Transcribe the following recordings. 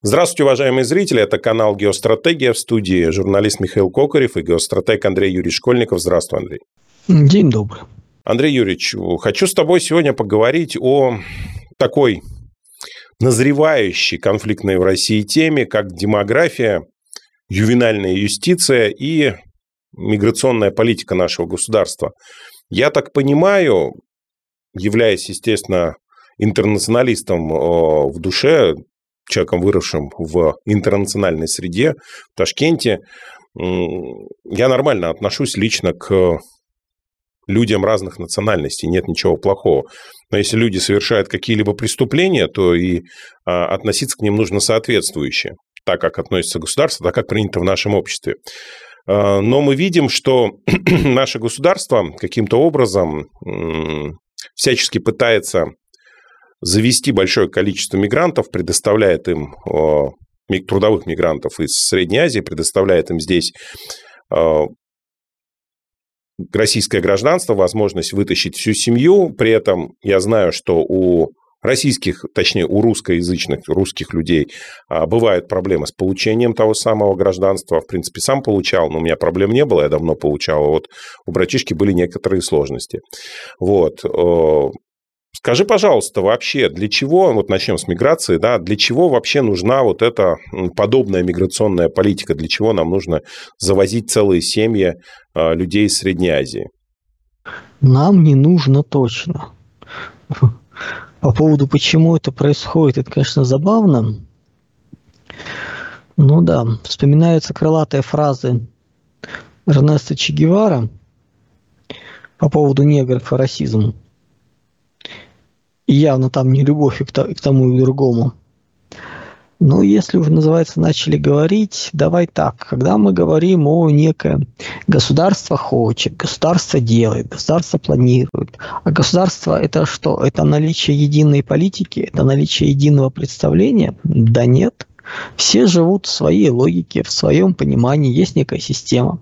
Здравствуйте, уважаемые зрители. Это канал «Геостратегия» в студии журналист Михаил Кокарев и геостратег Андрей Юрьевич Школьников. Здравствуй, Андрей. День добрый. Андрей Юрьевич, хочу с тобой сегодня поговорить о такой назревающей конфликтной в России теме, как демография, ювенальная юстиция и миграционная политика нашего государства. Я так понимаю, являясь, естественно, интернационалистом э, в душе, человеком, выросшим в интернациональной среде, в Ташкенте, я нормально отношусь лично к людям разных национальностей, нет ничего плохого. Но если люди совершают какие-либо преступления, то и а, относиться к ним нужно соответствующе, так как относится государство, так как принято в нашем обществе. А, но мы видим, что наше государство каким-то образом всячески пытается завести большое количество мигрантов, предоставляет им трудовых мигрантов из Средней Азии, предоставляет им здесь российское гражданство, возможность вытащить всю семью. При этом я знаю, что у российских, точнее, у русскоязычных, русских людей а, бывают проблемы с получением того самого гражданства. В принципе, сам получал, но у меня проблем не было, я давно получал. Вот у братишки были некоторые сложности. Вот. Скажи, пожалуйста, вообще для чего, вот начнем с миграции, да, для чего вообще нужна вот эта подобная миграционная политика, для чего нам нужно завозить целые семьи а, людей из Средней Азии? Нам не нужно точно. По поводу, почему это происходит, это, конечно, забавно. Ну да, вспоминаются крылатые фразы Эрнеста Че Гевара по поводу негров и расизма. И явно там не любовь и к, тому и к другому. Ну, если уже, называется, начали говорить, давай так. Когда мы говорим о некое государство хочет, государство делает, государство планирует. А государство это что? Это наличие единой политики, это наличие единого представления? Да нет. Все живут в своей логике, в своем понимании, есть некая система.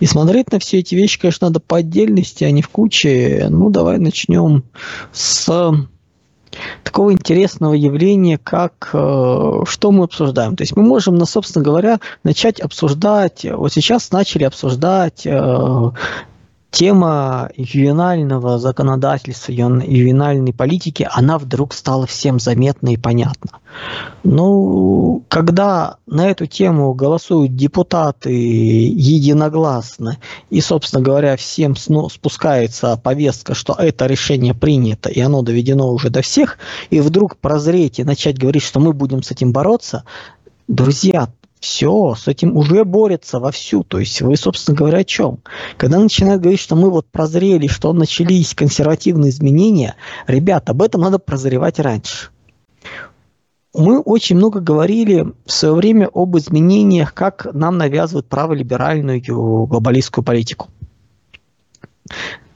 И смотреть на все эти вещи, конечно, надо по отдельности, а не в куче. Ну, давай начнем с такого интересного явления, как э, что мы обсуждаем. То есть мы можем, ну, собственно говоря, начать обсуждать, вот сейчас начали обсуждать э, тема ювенального законодательства, ювенальной политики, она вдруг стала всем заметна и понятна. Ну, когда на эту тему голосуют депутаты единогласно, и, собственно говоря, всем спускается повестка, что это решение принято, и оно доведено уже до всех, и вдруг прозреть и начать говорить, что мы будем с этим бороться, друзья, все, с этим уже борется вовсю. То есть вы, собственно говоря, о чем? Когда начинают говорить, что мы вот прозрели, что начались консервативные изменения, ребят, об этом надо прозревать раньше. Мы очень много говорили в свое время об изменениях, как нам навязывают праволиберальную глобалистскую политику.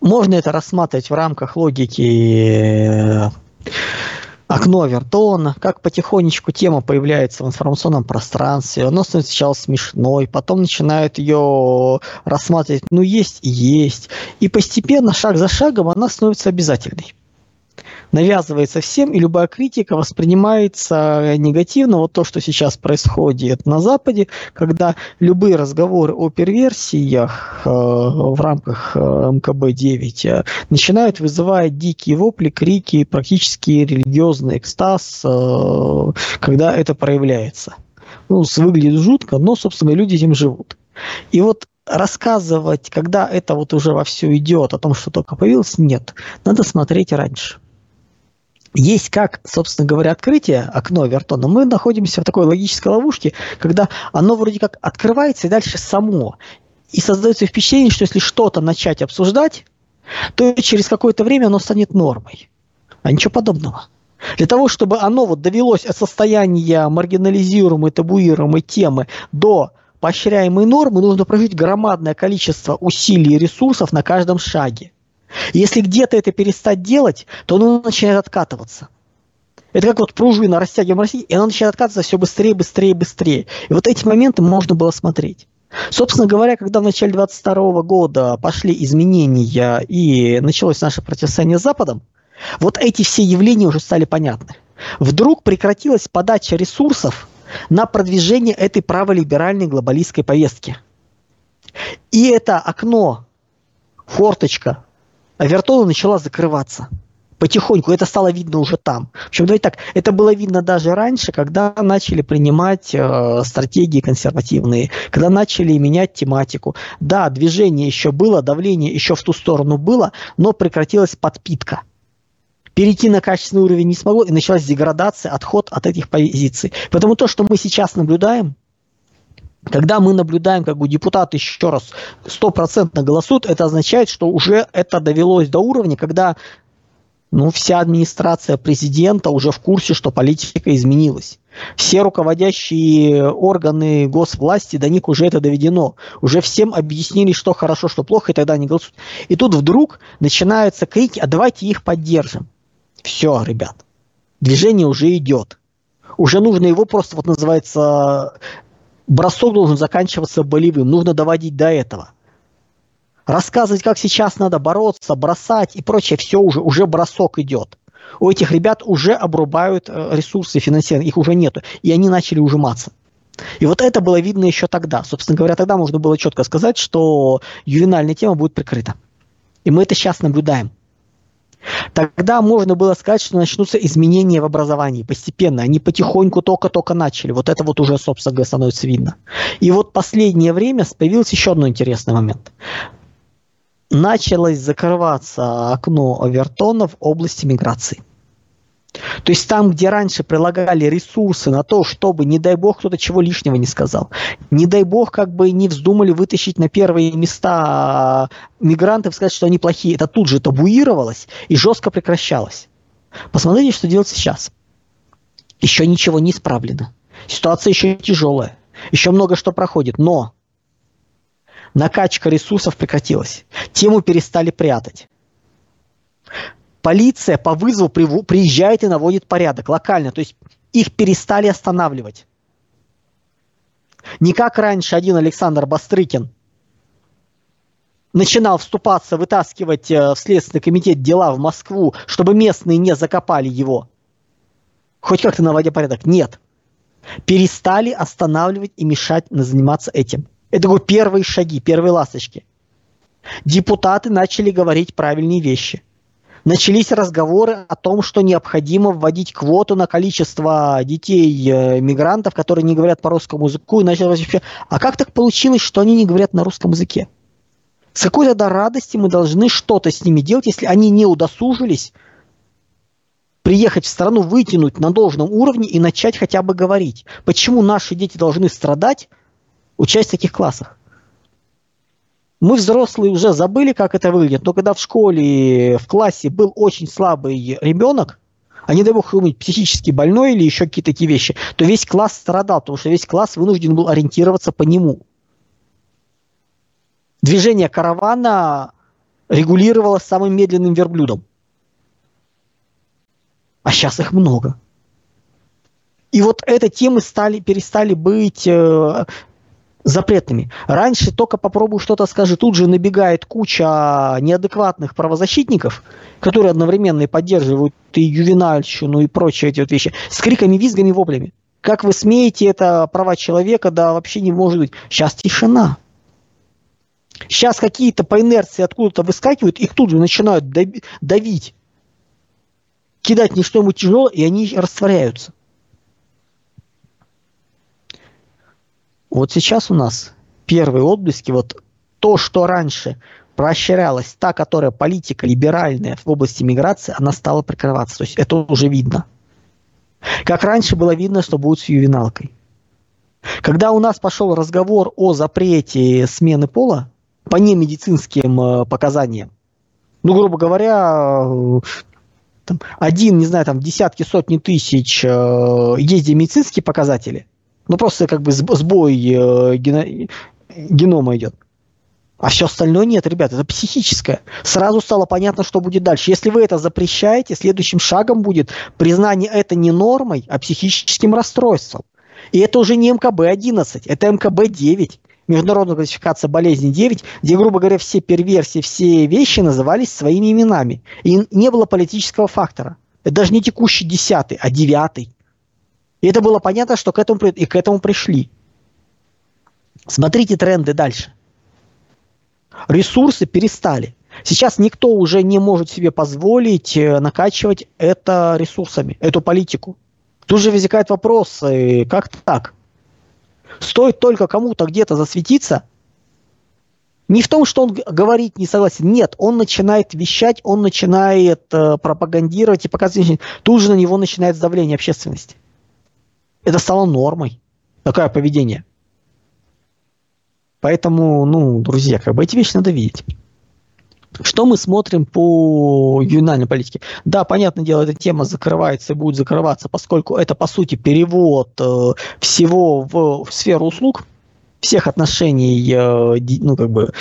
Можно это рассматривать в рамках логики окно Вертона, как потихонечку тема появляется в информационном пространстве, она становится сначала смешной, потом начинают ее рассматривать, ну есть и есть, и постепенно, шаг за шагом, она становится обязательной навязывается всем, и любая критика воспринимается негативно. Вот то, что сейчас происходит на Западе, когда любые разговоры о перверсиях э, в рамках э, МКБ-9 э, начинают вызывать дикие вопли, крики, практически религиозный экстаз, э, когда это проявляется. Ну, выглядит жутко, но, собственно, люди этим живут. И вот рассказывать, когда это вот уже во все идет, о том, что только появилось, нет. Надо смотреть раньше есть как, собственно говоря, открытие, окно Вертона, мы находимся в такой логической ловушке, когда оно вроде как открывается и дальше само. И создается впечатление, что если что-то начать обсуждать, то через какое-то время оно станет нормой. А ничего подобного. Для того, чтобы оно вот довелось от состояния маргинализируемой, табуируемой темы до поощряемой нормы, нужно прожить громадное количество усилий и ресурсов на каждом шаге. Если где-то это перестать делать, то оно начинает откатываться. Это как вот пружина растягиваем России, и она начинает откатываться все быстрее, быстрее, быстрее. И вот эти моменты можно было смотреть. Собственно говоря, когда в начале 22 года пошли изменения и началось наше противостояние с Западом, вот эти все явления уже стали понятны. Вдруг прекратилась подача ресурсов на продвижение этой праволиберальной глобалистской повестки. И это окно, форточка Авертона начала закрываться потихоньку. Это стало видно уже там. В общем, давайте так, это было видно даже раньше, когда начали принимать э, стратегии консервативные, когда начали менять тематику. Да, движение еще было, давление еще в ту сторону было, но прекратилась подпитка перейти на качественный уровень не смогло, и началась деградация, отход от этих позиций. Поэтому то, что мы сейчас наблюдаем, когда мы наблюдаем, как бы депутаты еще раз стопроцентно голосуют, это означает, что уже это довелось до уровня, когда ну, вся администрация президента уже в курсе, что политика изменилась. Все руководящие органы госвласти, до них уже это доведено. Уже всем объяснили, что хорошо, что плохо, и тогда они голосуют. И тут вдруг начинаются крики, а давайте их поддержим. Все, ребят, движение уже идет. Уже нужно его просто, вот называется, бросок должен заканчиваться болевым. Нужно доводить до этого. Рассказывать, как сейчас надо бороться, бросать и прочее, все уже, уже бросок идет. У этих ребят уже обрубают э, ресурсы финансирования, их уже нету, и они начали ужиматься. И вот это было видно еще тогда. Собственно говоря, тогда можно было четко сказать, что ювенальная тема будет прикрыта. И мы это сейчас наблюдаем. Тогда можно было сказать, что начнутся изменения в образовании постепенно. Они потихоньку только-только начали. Вот это вот уже, собственно говоря, становится видно. И вот последнее время появился еще один интересный момент. Началось закрываться окно Овертона в области миграции. То есть там, где раньше прилагали ресурсы на то, чтобы, не дай бог, кто-то чего лишнего не сказал, не дай бог, как бы не вздумали вытащить на первые места мигрантов, сказать, что они плохие, это тут же табуировалось и жестко прекращалось. Посмотрите, что делать сейчас. Еще ничего не исправлено. Ситуация еще тяжелая. Еще много что проходит. Но накачка ресурсов прекратилась. Тему перестали прятать полиция по вызову приезжает и наводит порядок локально. То есть их перестали останавливать. Не как раньше один Александр Бастрыкин начинал вступаться, вытаскивать э, в Следственный комитет дела в Москву, чтобы местные не закопали его. Хоть как-то наводя порядок. Нет. Перестали останавливать и мешать заниматься этим. Это такой первые шаги, первые ласточки. Депутаты начали говорить правильные вещи – начались разговоры о том, что необходимо вводить квоту на количество детей-мигрантов, э, которые не говорят по русскому языку, и началось вообще, а как так получилось, что они не говорят на русском языке? С какой тогда радости мы должны что-то с ними делать, если они не удосужились приехать в страну, вытянуть на должном уровне и начать хотя бы говорить? Почему наши дети должны страдать, учась в таких классах? Мы взрослые уже забыли, как это выглядит, но когда в школе, в классе был очень слабый ребенок, а не дай бог какой психически больной или еще какие-то такие вещи, то весь класс страдал, потому что весь класс вынужден был ориентироваться по нему. Движение каравана регулировалось самым медленным верблюдом. А сейчас их много. И вот эти темы стали, перестали быть э, запретными. Раньше только попробуй что-то скажи, тут же набегает куча неадекватных правозащитников, которые одновременно и поддерживают и ювенальщину, и прочие эти вот вещи, с криками, визгами, воплями. Как вы смеете, это права человека, да вообще не может быть. Сейчас тишина. Сейчас какие-то по инерции откуда-то выскакивают, их тут же начинают давить, кидать не что-нибудь тяжелое, и они растворяются. Вот сейчас у нас первые отблески, вот то, что раньше поощрялась, та, которая политика либеральная в области миграции, она стала прикрываться. То есть это уже видно. Как раньше было видно, что будет с ювеналкой. Когда у нас пошел разговор о запрете смены пола по немедицинским э, показаниям, ну, грубо говоря, э, там, один, не знаю, там десятки, сотни тысяч э, есть медицинские показатели, ну, просто как бы сбой э, гено, генома идет. А все остальное нет, ребят, это психическое. Сразу стало понятно, что будет дальше. Если вы это запрещаете, следующим шагом будет признание это не нормой, а психическим расстройством. И это уже не МКБ-11, это МКБ-9. Международная классификация болезней 9, где, грубо говоря, все перверсии, все вещи назывались своими именами. И не было политического фактора. Это даже не текущий десятый, а девятый. И это было понятно, что к этому, и к этому пришли. Смотрите тренды дальше. Ресурсы перестали. Сейчас никто уже не может себе позволить э, накачивать это ресурсами, эту политику. Тут же возникает вопрос, э, как так? Стоит только кому-то где-то засветиться, не в том, что он говорит не согласен. Нет, он начинает вещать, он начинает э, пропагандировать и показывать. Тут же на него начинает давление общественности. Это стало нормой. Такое поведение. Поэтому, ну, друзья, как бы эти вещи надо видеть. Что мы смотрим по ювенальной политике? Да, понятное дело, эта тема закрывается и будет закрываться, поскольку это, по сути, перевод э, всего в, в сферу услуг, всех отношений, э, ну, как бы,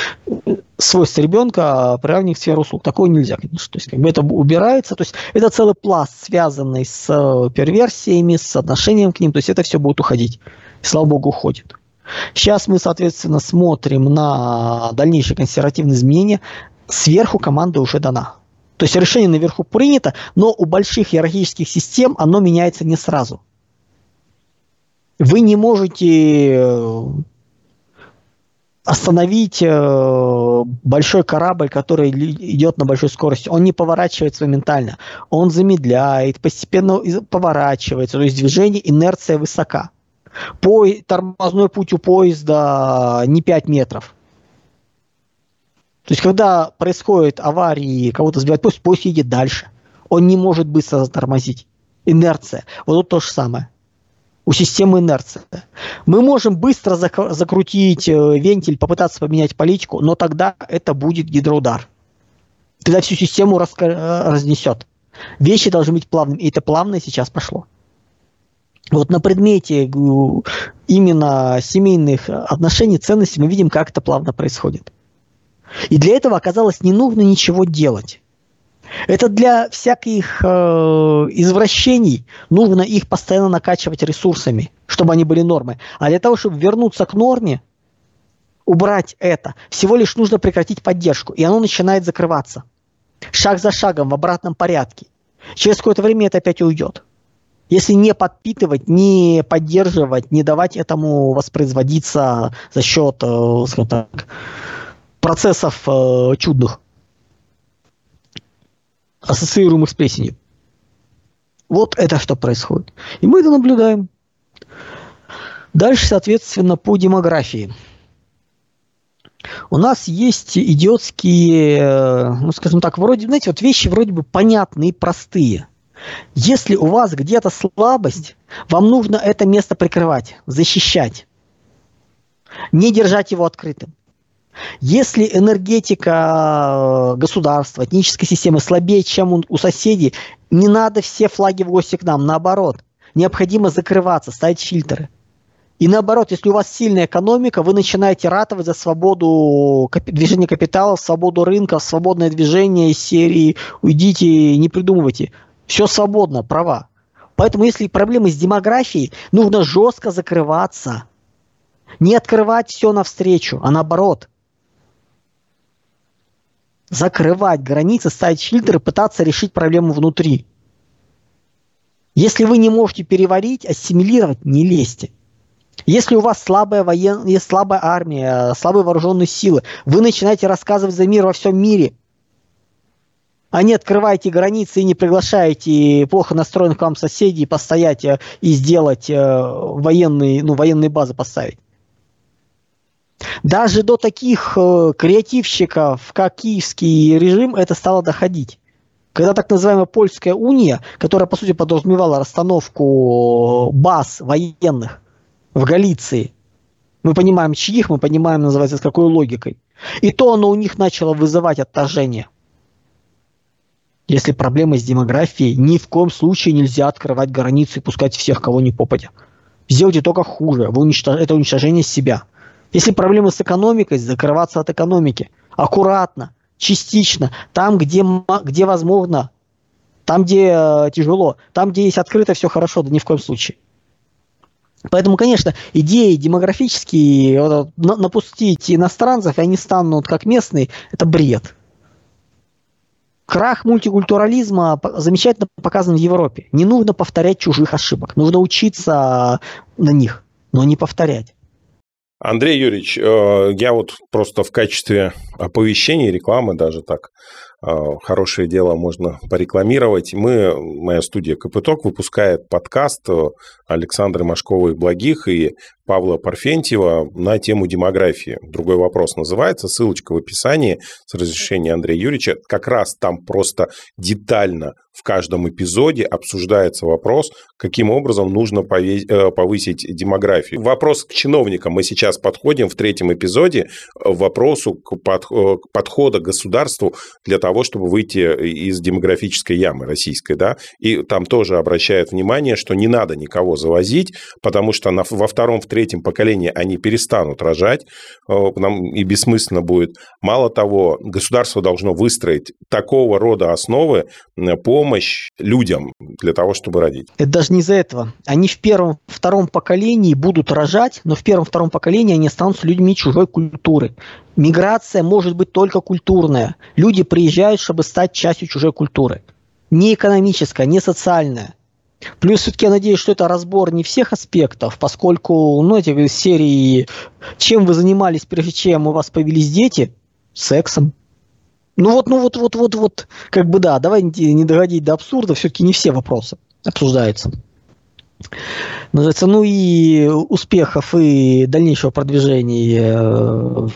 свойств ребенка приравнивать к сферу услуг. Такого нельзя, конечно. То есть, как бы это убирается. То есть, это целый пласт, связанный с э, перверсиями, с отношением к ним. То есть, это все будет уходить. Слава богу, уходит. Сейчас мы, соответственно, смотрим на дальнейшие консервативные изменения. Сверху команда уже дана. То есть решение наверху принято, но у больших иерархических систем оно меняется не сразу. Вы не можете э, остановить э, большой корабль, который идет на большой скорости. Он не поворачивается моментально. Он замедляет, постепенно поворачивается. То есть движение, инерция высока. По, тормозной путь у поезда не 5 метров. То есть, когда происходит авария, кого-то сбивает поезд, поезд едет дальше. Он не может быстро затормозить. Инерция. Вот тут то же самое. У системы инерция. Мы можем быстро зак- закрутить э, вентиль, попытаться поменять политику, но тогда это будет гидроудар. Тогда всю систему раска- э, разнесет. Вещи должны быть плавными. И это плавно сейчас пошло. Вот на предмете именно семейных отношений, ценностей мы видим, как это плавно происходит. И для этого оказалось не нужно ничего делать. Это для всяких э, извращений нужно их постоянно накачивать ресурсами, чтобы они были нормой. А для того, чтобы вернуться к норме, убрать это, всего лишь нужно прекратить поддержку, и оно начинает закрываться. Шаг за шагом в обратном порядке. Через какое-то время это опять уйдет. Если не подпитывать, не поддерживать, не давать этому воспроизводиться за счет, э, так, процессов э, чудных, ассоциируемых с плесенью. Вот это что происходит. И мы это наблюдаем. Дальше, соответственно, по демографии. У нас есть идиотские, э, ну, скажем так, вроде, знаете, вот вещи вроде бы понятные простые – если у вас где-то слабость, вам нужно это место прикрывать, защищать, не держать его открытым. Если энергетика э, государства, этнической системы слабее, чем у соседей, не надо все флаги в гости к нам, наоборот. Необходимо закрываться, ставить фильтры. И наоборот, если у вас сильная экономика, вы начинаете ратовать за свободу движения капиталов, свободу рынка, свободное движение из серии «Уйдите, не придумывайте». Все свободно, права. Поэтому, если проблемы с демографией, нужно жестко закрываться. Не открывать все навстречу, а наоборот. Закрывать границы, ставить фильтры, пытаться решить проблему внутри. Если вы не можете переварить, ассимилировать, не лезьте. Если у вас слабая военная, слабая армия, слабые вооруженные силы, вы начинаете рассказывать за мир во всем мире – а не открываете границы и не приглашаете плохо настроенных к вам соседей постоять э, и сделать э, военные, ну, военные базы поставить. Даже до таких э, креативщиков, как киевский режим, это стало доходить. Когда так называемая Польская уния, которая по сути подразумевала расстановку баз военных в Галиции, мы понимаем чьих, мы понимаем, называется, с какой логикой. И то оно у них начало вызывать отторжение – если проблема с демографией, ни в коем случае нельзя открывать границы и пускать всех, кого не попадя. Сделайте только хуже. Вы уничтож... Это уничтожение себя. Если проблемы с экономикой, закрываться от экономики. Аккуратно, частично. Там, где, где возможно. Там, где э, тяжело. Там, где есть открыто, все хорошо. Да ни в коем случае. Поэтому, конечно, идеи демографические, вот, на, напустить иностранцев, и они станут как местные, это бред. крах мультикультурализма замечательно показан в Европе. Не нужно повторять чужих ошибок. Нужно учиться на них, но не повторять. Андрей Юрьевич, э, я вот просто в качестве оповещения, рекламы даже так а, хорошее дело можно порекламировать. Мы, моя студия Капиток выпускает подкаст э, Александры Машковой «Благих» и Павла Парфентьева на тему демографии. Другой вопрос называется, ссылочка в описании с разрешения Андрея Юрьевича. Как раз там просто детально в каждом эпизоде обсуждается вопрос, каким образом нужно э, повысить демографию. Вопрос к чиновникам. Мы сейчас подходим в третьем эпизоде к вопросу к подхода государству для того, чтобы выйти из демографической ямы российской, да, и там тоже обращают внимание, что не надо никого завозить, потому что на, во втором, в третьем поколении они перестанут рожать, э, нам и бессмысленно будет. Мало того, государство должно выстроить такого рода основы, помощь людям для того, чтобы родить. Это даже не из-за этого. Они в первом, втором поколении будут рожать, но в первом, втором поколении они останутся людьми чужой культуры. Миграция может быть только культурная. Люди приезжают, чтобы стать частью чужой культуры. Не экономическая, не социальная. Плюс все-таки я надеюсь, что это разбор не всех аспектов, поскольку, ну, эти серии «Чем вы занимались, прежде чем у вас появились дети?» Сексом. Ну вот, ну вот, вот, вот, вот, как бы да, давай не доводить до абсурда, все-таки не все вопросы обсуждаются. Называется, ну и успехов и дальнейшего продвижения э,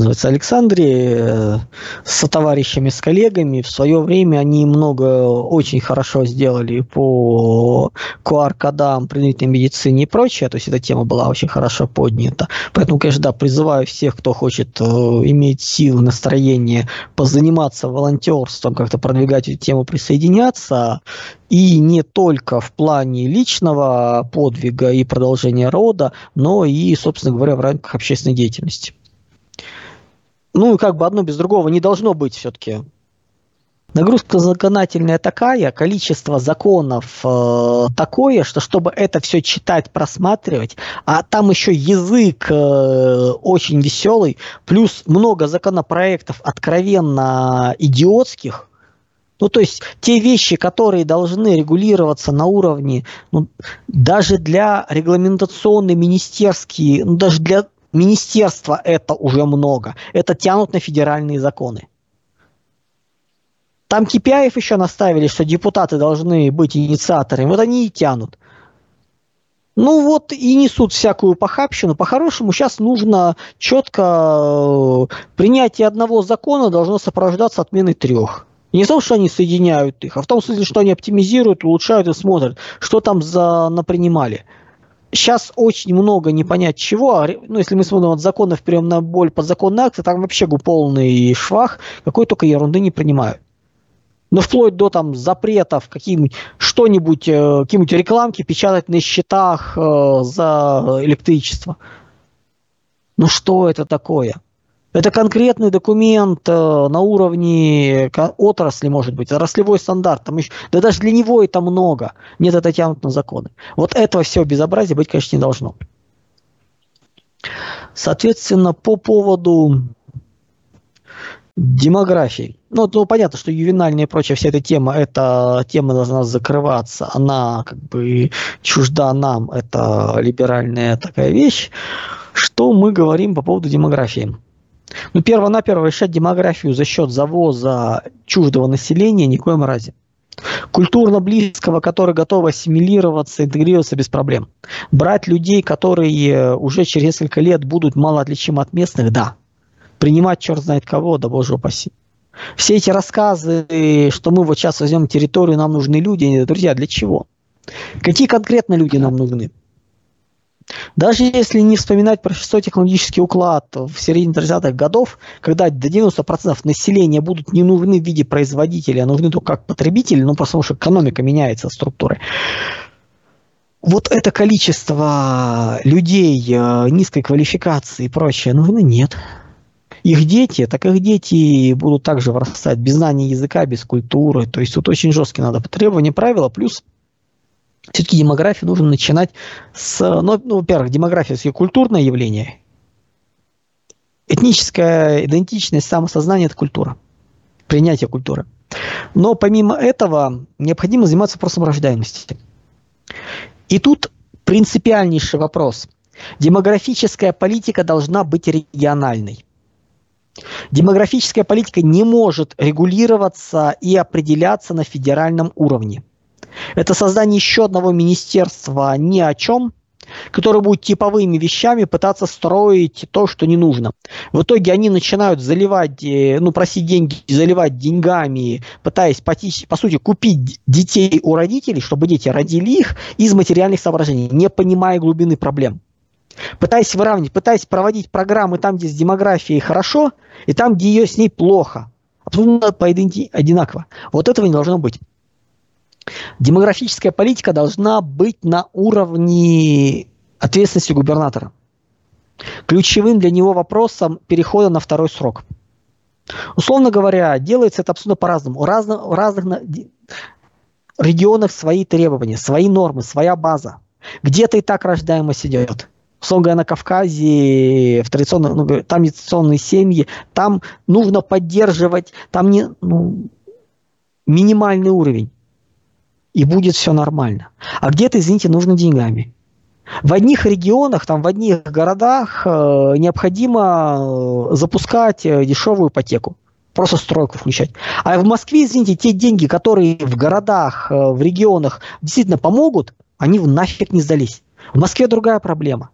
называется, Александре э, с товарищами, с коллегами. В свое время они много очень хорошо сделали по QR-кодам, предварительной медицине и прочее. То есть эта тема была очень хорошо поднята. Поэтому, конечно, да, призываю всех, кто хочет э, иметь силы, настроение, позаниматься волонтерством, как-то продвигать эту тему, присоединяться. И не только в плане личного подвига и продолжения рода, но и, собственно говоря, в рамках общественной деятельности ну, как бы одно без другого не должно быть все-таки. Нагрузка законодательная такая, количество законов э, такое, что чтобы это все читать, просматривать, а там еще язык э, очень веселый, плюс много законопроектов откровенно идиотских, ну, то есть те вещи, которые должны регулироваться на уровне, ну, даже для регламентационной министерские, ну, даже для Министерства это уже много. Это тянут на федеральные законы. Там Кипяев еще наставили, что депутаты должны быть инициаторами. Вот они и тянут. Ну вот и несут всякую похабщину. По-хорошему сейчас нужно четко э, принятие одного закона должно сопровождаться отменой трех. Не в том, что они соединяют их, а в том смысле, что они оптимизируют, улучшают и смотрят, что там за напринимали сейчас очень много не понять чего. А ну, если мы смотрим от законов прям на боль подзаконные акты, там вообще полный швах, какой только ерунды не принимают. Ну, вплоть до там запретов, каким что-нибудь, э, какие-нибудь рекламки печатать на счетах э, за электричество. Ну, что это такое? Это конкретный документ э, на уровне отрасли, может быть, отраслевой стандарт. Там еще, да даже для него это много. Нет, это тянут на законы. Вот этого все безобразия быть, конечно, не должно. Соответственно, по поводу демографии. Ну, ну, понятно, что ювенальная и прочая вся эта тема, эта тема должна закрываться. Она как бы чужда нам, это либеральная такая вещь. Что мы говорим по поводу демографии? Ну, перво-наперво решать демографию за счет завоза чуждого населения ни в разе. Культурно близкого, который готов ассимилироваться, интегрироваться без проблем. Брать людей, которые уже через несколько лет будут мало отличимы от местных, да. Принимать черт знает кого, да боже упаси. Все эти рассказы, что мы вот сейчас возьмем территорию, нам нужны люди, друзья, для чего? Какие конкретно люди нам нужны? Даже если не вспоминать про шестой технологический уклад в середине 30-х годов, когда до 90% населения будут не нужны в виде производителя, а нужны только как потребители, ну, потому что экономика меняется структурой. Вот это количество людей э, низкой квалификации и прочее нужны? Нет. Их дети, так их дети будут также вырастать без знания языка, без культуры. То есть тут очень жесткие надо требования, правила, плюс все-таки демографию нужно начинать с, ну, ну во-первых, демография – это культурное явление. Этническая идентичность, самосознание – это культура, принятие культуры. Но помимо этого необходимо заниматься вопросом рождаемости. И тут принципиальнейший вопрос. Демографическая политика должна быть региональной. Демографическая политика не может регулироваться и определяться на федеральном уровне. Это создание еще одного министерства ни о чем, которое будет типовыми вещами пытаться строить то, что не нужно. В итоге они начинают заливать, э, ну, просить деньги, заливать деньгами, пытаясь, по, по сути, купить детей у родителей, чтобы дети родили их из материальных соображений, не понимая глубины проблем. Пытаясь выравнивать, пытаясь проводить программы там, где с демографией хорошо, и там, где ее с ней плохо. Абсолютно по одинаково. Вот этого не должно быть. Демографическая политика должна быть на уровне ответственности губернатора. Ключевым для него вопросом перехода на второй срок. Условно говоря, делается это абсолютно по-разному. У разных, у разных регионах свои требования, свои нормы, своя база. Где-то и так рождаемость идет. Условно говоря, на Кавказе, в традиционных, ну, там традиционные семьи, там нужно поддерживать, там не, ну, минимальный уровень и будет все нормально. А где-то, извините, нужно деньгами. В одних регионах, там, в одних городах э, необходимо э, запускать э, дешевую ипотеку. Просто стройку включать. А в Москве, извините, те деньги, которые в городах, э, в регионах действительно помогут, они нафиг не сдались. В Москве другая проблема.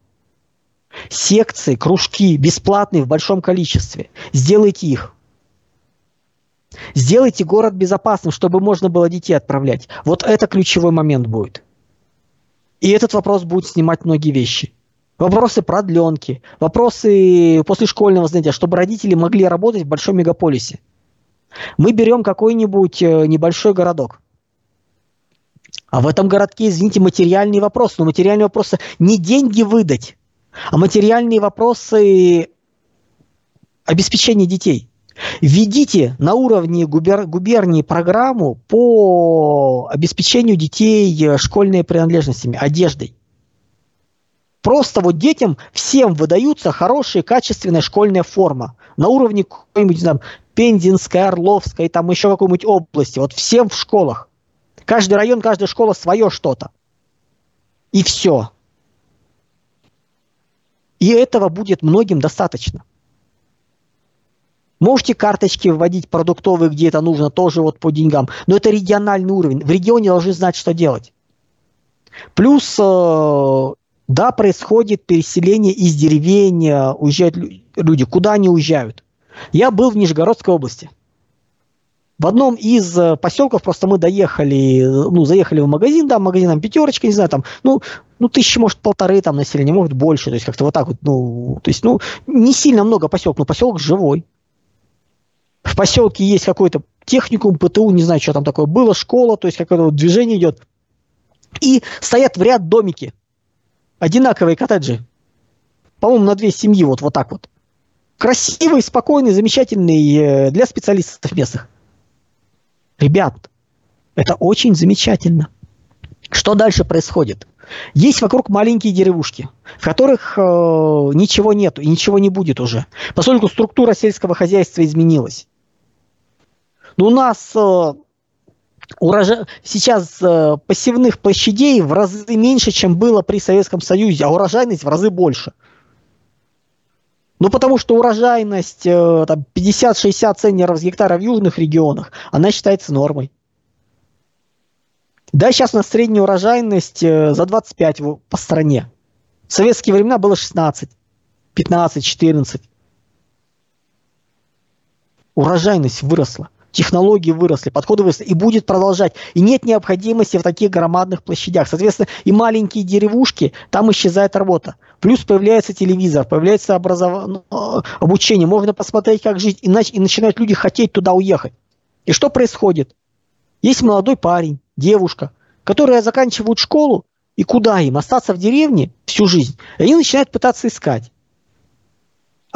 Секции, кружки бесплатные в большом количестве. Сделайте их. Сделайте город безопасным, чтобы можно было детей отправлять. Вот это ключевой момент будет. И этот вопрос будет снимать многие вещи. Вопросы продленки, вопросы после школьного занятия, чтобы родители могли работать в большом мегаполисе. Мы берем какой-нибудь э, небольшой городок. А в этом городке, извините, материальный вопрос. Но материальные вопросы не деньги выдать, а материальные вопросы обеспечения детей. Введите на уровне губер... губернии программу по обеспечению детей э, школьными принадлежностями, одеждой. Просто вот детям всем выдаются хорошая, качественная школьная форма на уровне какой-нибудь, знаю, Пензенской, Орловской, там еще какой-нибудь области. Вот всем в школах. Каждый район, каждая школа свое что-то. И все. И этого будет многим достаточно. Можете карточки вводить продуктовые, где это нужно, тоже вот по деньгам. Но это региональный уровень. В регионе должны знать, что делать. Плюс, э, да, происходит переселение из деревень, э, уезжают люди. Куда они уезжают? Я был в Нижегородской области. В одном из э, поселков просто мы доехали, ну, заехали в магазин, да, магазин там пятерочка, не знаю, там, ну, ну, тысячи, может, полторы там населения, может, больше, то есть как-то вот так вот, ну, то есть, ну, не сильно много поселок, но поселок живой в поселке есть какой-то техникум, ПТУ, не знаю, что там такое было, школа, то есть какое-то вот движение идет. И стоят в ряд домики, одинаковые коттеджи. По-моему, на две семьи, вот, вот так вот. Красивый, спокойный, замечательный э, для специалистов местных. Ребят, это очень замечательно. Что дальше происходит? Есть вокруг маленькие деревушки, в которых э, ничего нету и ничего не будет уже, поскольку структура сельского хозяйства изменилась. Но у нас э, урожа... сейчас э, пассивных площадей в разы меньше, чем было при Советском Союзе, а урожайность в разы больше. Ну, потому что урожайность э, там, 50-60 центнеров с гектара в южных регионах, она считается нормой. Да, сейчас у нас средняя урожайность э, за 25 по стране. В советские времена было 16, 15, 14. Урожайность выросла технологии выросли, подходы выросли, и будет продолжать. И нет необходимости в таких громадных площадях. Соответственно, и маленькие деревушки, там исчезает работа. Плюс появляется телевизор, появляется образов... Ну, обучение, можно посмотреть, как жить, иначе и начинают люди хотеть туда уехать. И что происходит? Есть молодой парень, девушка, которые заканчивают школу, и куда им? Остаться в деревне всю жизнь. И они начинают пытаться искать.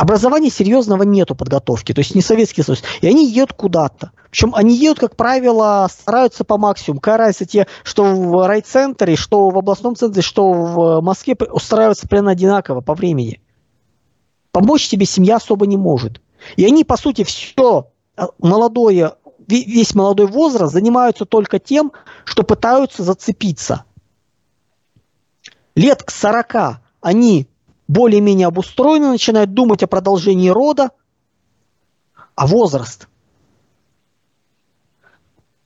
Образования серьезного нету подготовки, то есть не Советский Союз. И они едут куда-то. Причем они едут, как правило, стараются по максимуму. Какая те, что в райцентре, что в областном центре, что в Москве устраиваются примерно одинаково по времени. Помочь тебе семья особо не может. И они, по сути, все а, молодое весь молодой возраст занимаются только тем, что пытаются зацепиться. Лет к 40 они более-менее обустроены, начинают думать о продолжении рода, а возраст.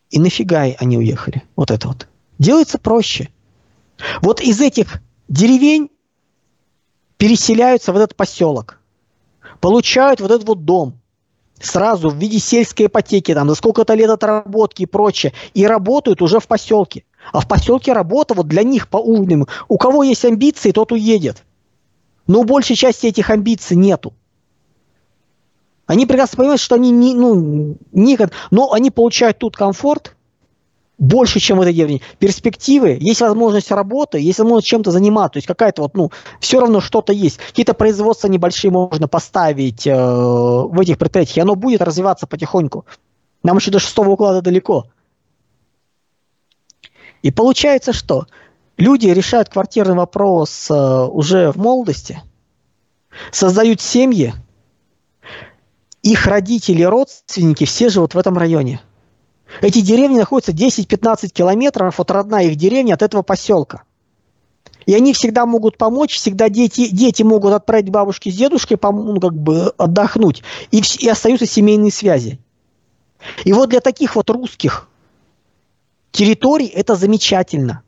И нафига они уехали? Вот это вот. Делается проще. Вот из этих деревень переселяются в этот поселок, получают вот этот вот дом сразу в виде сельской ипотеки, там, за сколько-то лет отработки и прочее, и работают уже в поселке. А в поселке работа вот для них по умным. У кого есть амбиции, тот уедет. Но у большей части этих амбиций нету. Они прекрасно понимают, что они не, ну, не, но они получают тут комфорт, больше, чем в этой деревне. Перспективы, есть возможность работы, есть возможность чем-то заниматься. То есть какая-то вот, ну, все равно что-то есть. Какие-то производства небольшие можно поставить э, в этих предприятиях, и оно будет развиваться потихоньку. Нам еще до шестого уклада далеко. И получается, что люди решают квартирный вопрос э, уже в молодости, создают семьи, их родители, родственники все живут в этом районе – эти деревни находятся 10-15 километров от родной их деревни, от этого поселка. И они всегда могут помочь, всегда дети, дети могут отправить бабушке с дедушкой ну, как бы отдохнуть, и, и остаются семейные связи. И вот для таких вот русских территорий это замечательно.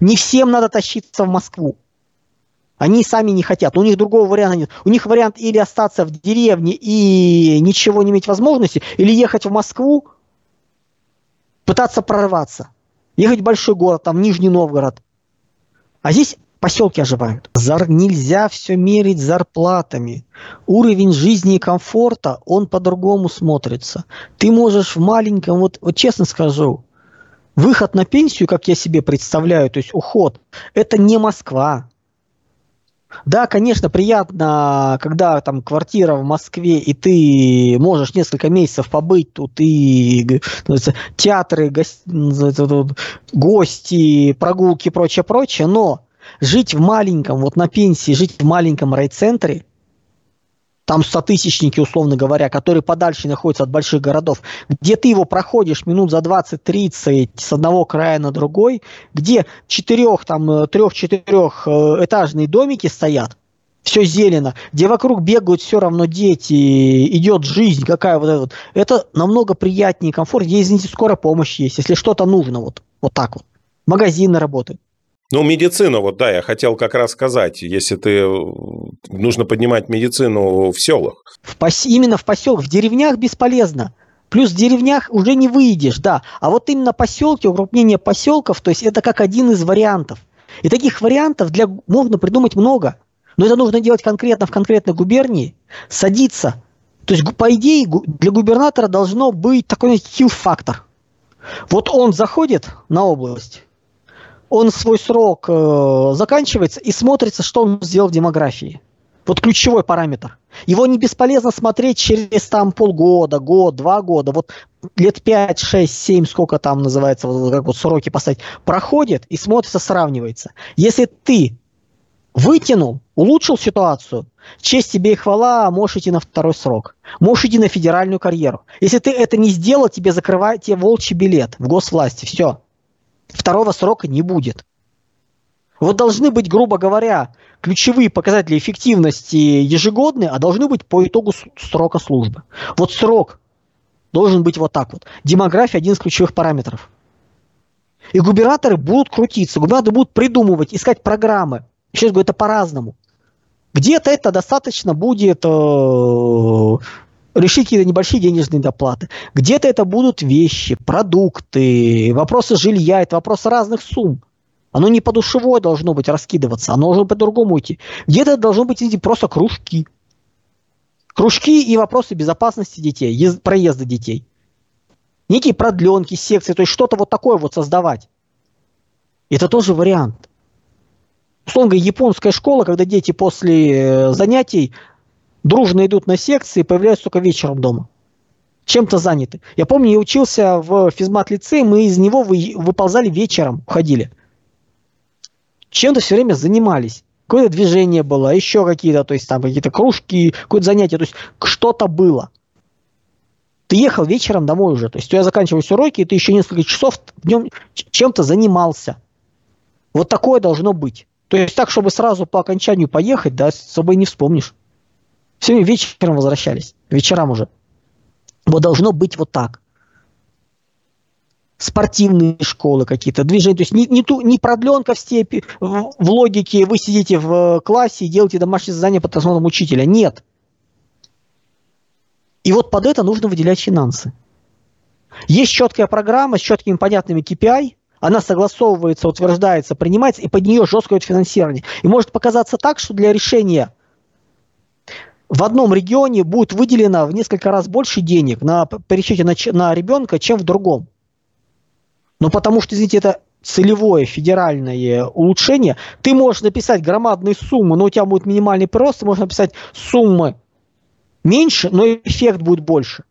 Не всем надо тащиться в Москву. Они сами не хотят. У них другого варианта нет. У них вариант или остаться в деревне и ничего не иметь возможности, или ехать в Москву, пытаться прорваться. Ехать в большой город, там Нижний Новгород. А здесь поселки оживают. Зар нельзя все мерить зарплатами. Уровень жизни и комфорта, он по-другому смотрится. Ты можешь в маленьком, вот, вот честно скажу, выход на пенсию, как я себе представляю, то есть уход, это не Москва. Да, конечно, приятно, когда там квартира в Москве, и ты можешь несколько месяцев побыть тут, и театры, гости, прогулки, прочее, прочее, но жить в маленьком, вот на пенсии, жить в маленьком райцентре, там стотысячники, условно говоря, которые подальше находятся от больших городов, где ты его проходишь минут за 20-30 с одного края на другой, где четырех, там, э, трех-четырех э, этажные домики стоят, все зелено, где вокруг бегают все равно дети, идет жизнь какая вот эта вот. Это намного приятнее и комфортнее. Где, извините, скорая помощь есть, если что-то нужно, вот, вот так вот. Магазины работают. Ну, медицина, вот да, я хотел как раз сказать, если ты нужно поднимать медицину в селах. В пос... Именно в поселках, в деревнях бесполезно. Плюс в деревнях уже не выйдешь, да. А вот именно поселки, укрупнение поселков, то есть это как один из вариантов. И таких вариантов для можно придумать много. Но это нужно делать конкретно в конкретной губернии, садиться. То есть, по идее, для губернатора должно быть такой хил-фактор. Вот он заходит на область, он свой срок э, заканчивается и смотрится, что он сделал в демографии. Вот ключевой параметр. Его не бесполезно смотреть через там полгода, год, два года, вот лет 5, 6, 7, сколько там называется, вот, как вот сроки поставить, проходит и смотрится, сравнивается. Если ты вытянул, улучшил ситуацию, честь тебе и хвала, можешь идти на второй срок. Можешь идти на федеральную карьеру. Если ты это не сделал, тебе закрывают тебе волчий билет в госвласти. Все второго срока не будет. Вот должны быть, грубо говоря, ключевые показатели эффективности ежегодные, а должны быть по итогу срока службы. Вот срок должен быть вот так вот. Демография один из ключевых параметров. И губернаторы будут крутиться, губернаторы будут придумывать, искать программы. Еще раз говорю, это по-разному. Где-то это достаточно будет э, решить какие-то небольшие денежные доплаты. Где-то это будут вещи, продукты, вопросы жилья, это вопросы разных сумм. Оно не по душевой должно быть раскидываться, оно должно по-другому идти. Где-то должно быть эти просто кружки. Кружки и вопросы безопасности детей, ез- проезда детей. Некие продленки, секции, то есть что-то вот такое вот создавать. Это тоже вариант. Условно японская школа, когда дети после э, занятий дружно идут на секции появляются только вечером дома. Чем-то заняты. Я помню, я учился в физмат-лицее, мы из него вы, выползали вечером, уходили. Чем-то все время занимались. Какое-то движение было, еще какие-то, то есть там какие-то кружки, какое-то занятие, то есть что-то было. ты ехал вечером домой уже. То есть у тебя заканчивались уроки, и ты еще несколько часов днем чем-то занимался. Вот такое должно быть. То есть так, чтобы сразу по окончанию поехать, да, с собой не вспомнишь. Сегодня вечером возвращались, вечерам уже. Вот должно быть вот так. Спортивные школы какие-то, движения. То есть не, не, ту, не продленка в степи, в, в логике вы сидите в классе и делаете домашнее задание под осмотром учителя. Нет. И вот под это нужно выделять финансы. Есть четкая программа с четкими понятными KPI, она согласовывается, утверждается, принимается, и под нее жесткое финансирование. И может показаться так, что для решения в одном регионе будет выделено в несколько раз больше денег на пересчете на, на ребенка, чем в другом. Но потому что, извините, это целевое федеральное улучшение, ты можешь написать громадные суммы, но у тебя будет минимальный прирост, ты можешь написать суммы меньше, но эффект будет больше.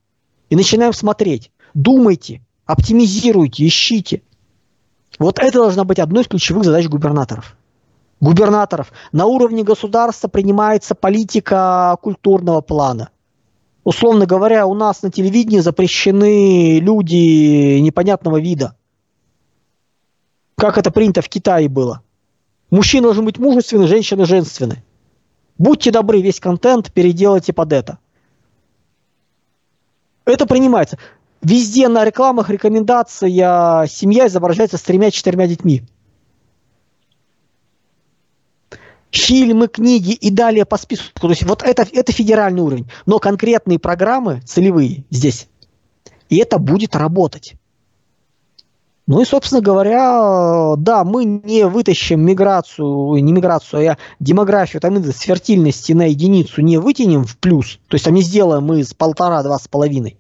И начинаем смотреть. Думайте, оптимизируйте, ищите. Вот это должна быть одной из ключевых задач губернаторов. Губернаторов. На уровне государства принимается политика культурного плана. Условно говоря, у нас на телевидении запрещены люди непонятного вида. Как это принято в Китае было. Мужчина должен быть мужественный, женщина женственной. Будьте добры, весь контент переделайте под это. Это принимается. Везде на рекламах рекомендация семья изображается с тремя-четырьмя детьми. Фильмы, книги и далее по списку. То есть вот это, это федеральный уровень. Но конкретные программы целевые здесь. И это будет работать. Ну и, собственно говоря, да, мы не вытащим миграцию, не миграцию, а демографию, там индекс фертильности на единицу не вытянем в плюс, то есть там не сделаем мы с полтора-два с половиной.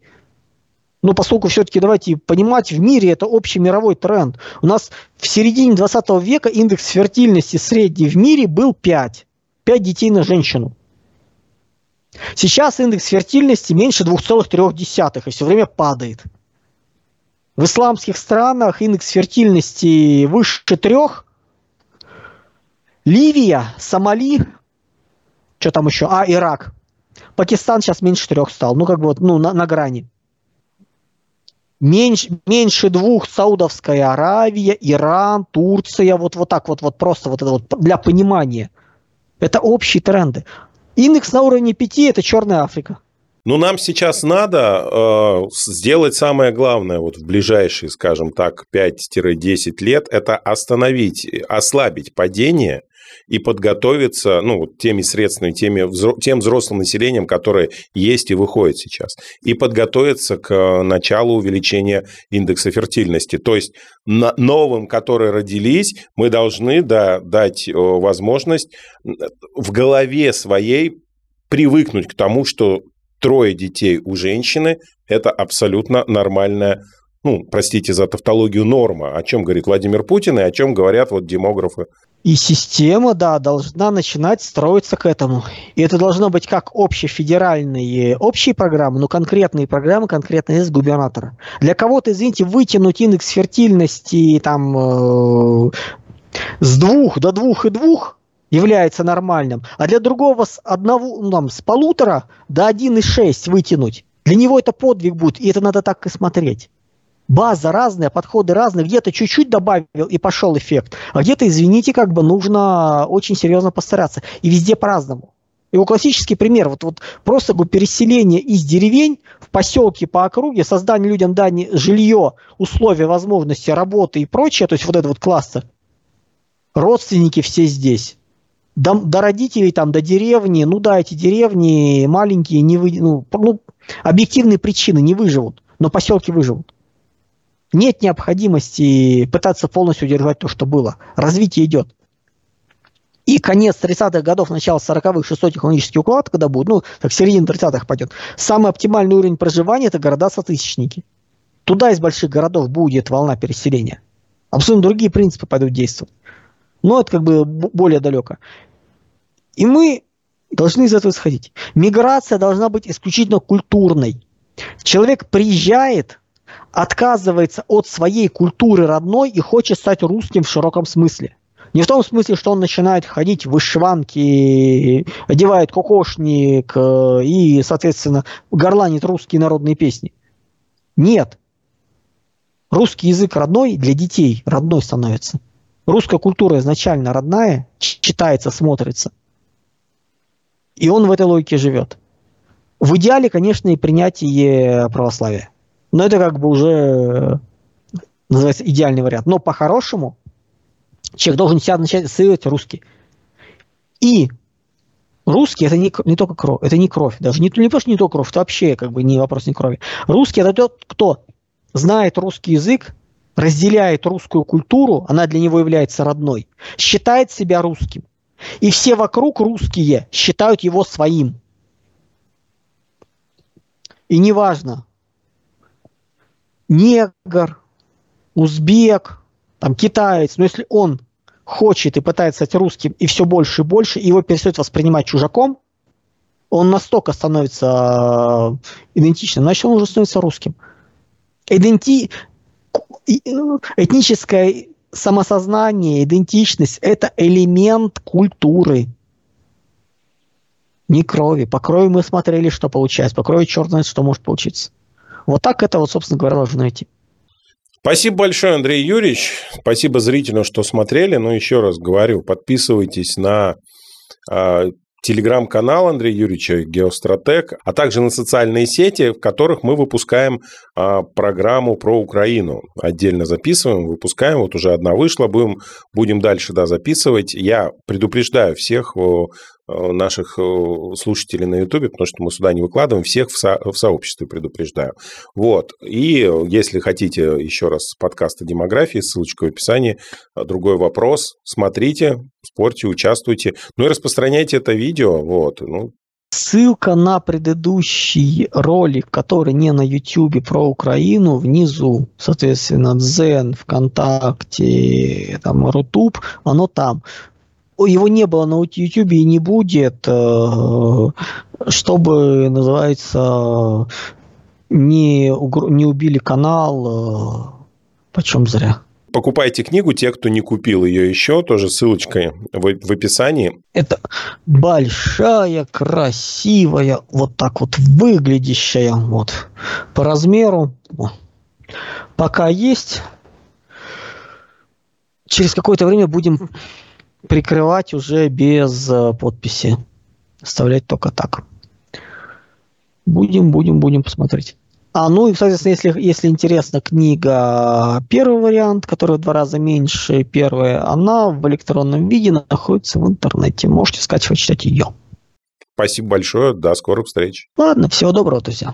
Но поскольку все-таки давайте понимать, в мире это общий мировой тренд. У нас в середине 20 века индекс фертильности средний в мире был 5. 5 детей на женщину. Сейчас индекс фертильности меньше 2,3 и все время падает. В исламских странах индекс фертильности выше трех. Ливия, Сомали, что там еще? А, Ирак. Пакистан сейчас меньше трех стал. Ну, как бы вот, ну, на, на грани. Меньше, меньше двух Саудовская Аравия, Иран, Турция, вот, вот так вот, вот просто вот это вот для понимания. Это общие тренды. Индекс на уровне 5 – это Черная Африка. Ну, нам сейчас надо э, сделать самое главное вот в ближайшие, скажем так, 5-10 лет, это остановить, ослабить падение и подготовиться ну, теми средствами, теми, тем взрослым населением, которое есть и выходит сейчас, и подготовиться к началу увеличения индекса фертильности. То есть новым, которые родились, мы должны да, дать э, возможность в голове своей привыкнуть к тому, что трое детей у женщины – это абсолютно нормальная ну, простите за тавтологию, норма, о чем говорит Владимир Путин и о чем говорят вот демографы. И система, да, должна начинать строиться к этому. И это должно быть как общефедеральные, общие программы, но конкретные программы, конкретно из губернатора. Для кого-то, извините, вытянуть индекс фертильности там э, с двух до двух и двух является нормальным, а для другого с одного, ну, там, с полутора до 1,6 вытянуть. Для него это подвиг будет, и это надо так и смотреть. База разная, подходы разные, где-то чуть-чуть добавил и пошел эффект, а где-то, извините, как бы нужно очень серьезно постараться. И везде по-разному. Его классический пример, вот, вот просто бы переселение из деревень в поселки по округе, создание людям дани жилье, условия, возможности работы и прочее, то есть вот это вот класса, родственники все здесь до, до родителей, там, до деревни, ну да, эти деревни маленькие, не вы, ну, ну, объективные причины не выживут, но поселки выживут. Нет необходимости пытаться полностью удержать то, что было. Развитие идет. И конец 30-х годов, начало 40-х, 600 технологический уклад, когда будет, ну, так середина 30-х пойдет. Самый оптимальный уровень проживания – это города-сотысячники. Туда из больших городов будет волна переселения. Абсолютно другие принципы пойдут действовать. Но это как бы более далеко. И мы должны из этого исходить. Миграция должна быть исключительно культурной. Человек приезжает, отказывается от своей культуры родной и хочет стать русским в широком смысле. Не в том смысле, что он начинает ходить в вышиванки, одевает кокошник э, и, соответственно, горланит русские народные песни. Нет. Русский язык родной для детей родной становится. Русская культура изначально родная, читается, смотрится. И он в этой логике живет. В идеале, конечно, и принятие православия. Но это как бы уже называется идеальный вариант. Но по-хорошему человек должен себя начать ассоциировать русский. И русский это не, не только кровь, это не кровь, даже не, не просто не только кровь, это вообще как бы не вопрос не крови. Русский это тот, кто знает русский язык, разделяет русскую культуру, она для него является родной, считает себя русским. И все вокруг русские считают его своим. И неважно, негр, узбек, там, китаец, но если он хочет и пытается стать русским, и все больше и больше, его перестает воспринимать чужаком, он настолько становится э, идентичным, значит, он уже становится русским. Иденти... Этническое самосознание, идентичность – это элемент культуры. Не крови. По крови мы смотрели, что получается. По крови черт знает, что может получиться. Вот так это вот, собственно говоря, должно идти. Спасибо большое, Андрей Юрьевич. Спасибо зрителям, что смотрели. Но еще раз говорю, подписывайтесь на а, телеграм-канал Андрея Юрьевича «Геостратег», а также на социальные сети, в которых мы выпускаем а, программу про Украину. Отдельно записываем, выпускаем. Вот уже одна вышла, будем, будем дальше да, записывать. Я предупреждаю всех Э, наших э, слушателей на Ютубе, потому что мы сюда не выкладываем, всех в, со, в сообществе предупреждаю. Вот. И если хотите еще раз подкаста демографии, ссылочка в описании, э, другой вопрос, смотрите, спорьте, участвуйте, ну и распространяйте это видео, вот, ну, Ссылка на предыдущий ролик, который не на YouTube про Украину, внизу. Соответственно, Дзен, ВКонтакте, там, Рутуб, оно там его не было на YouTube и не будет, э, чтобы, называется, не, не убили канал, э, почем зря. Покупайте книгу, те, кто не купил ее еще, тоже ссылочка в, в описании. Это большая, красивая, вот так вот выглядящая, вот, по размеру. Пока есть. Через какое-то время будем прикрывать уже без э, подписи. Оставлять только так. Будем, будем, будем посмотреть. А, ну и, соответственно, если, если интересна книга, первый вариант, который в два раза меньше первая, она в электронном виде находится в интернете. Можете скачивать, читать ее. Спасибо большое. До скорых встреч. Ладно, всего доброго, друзья.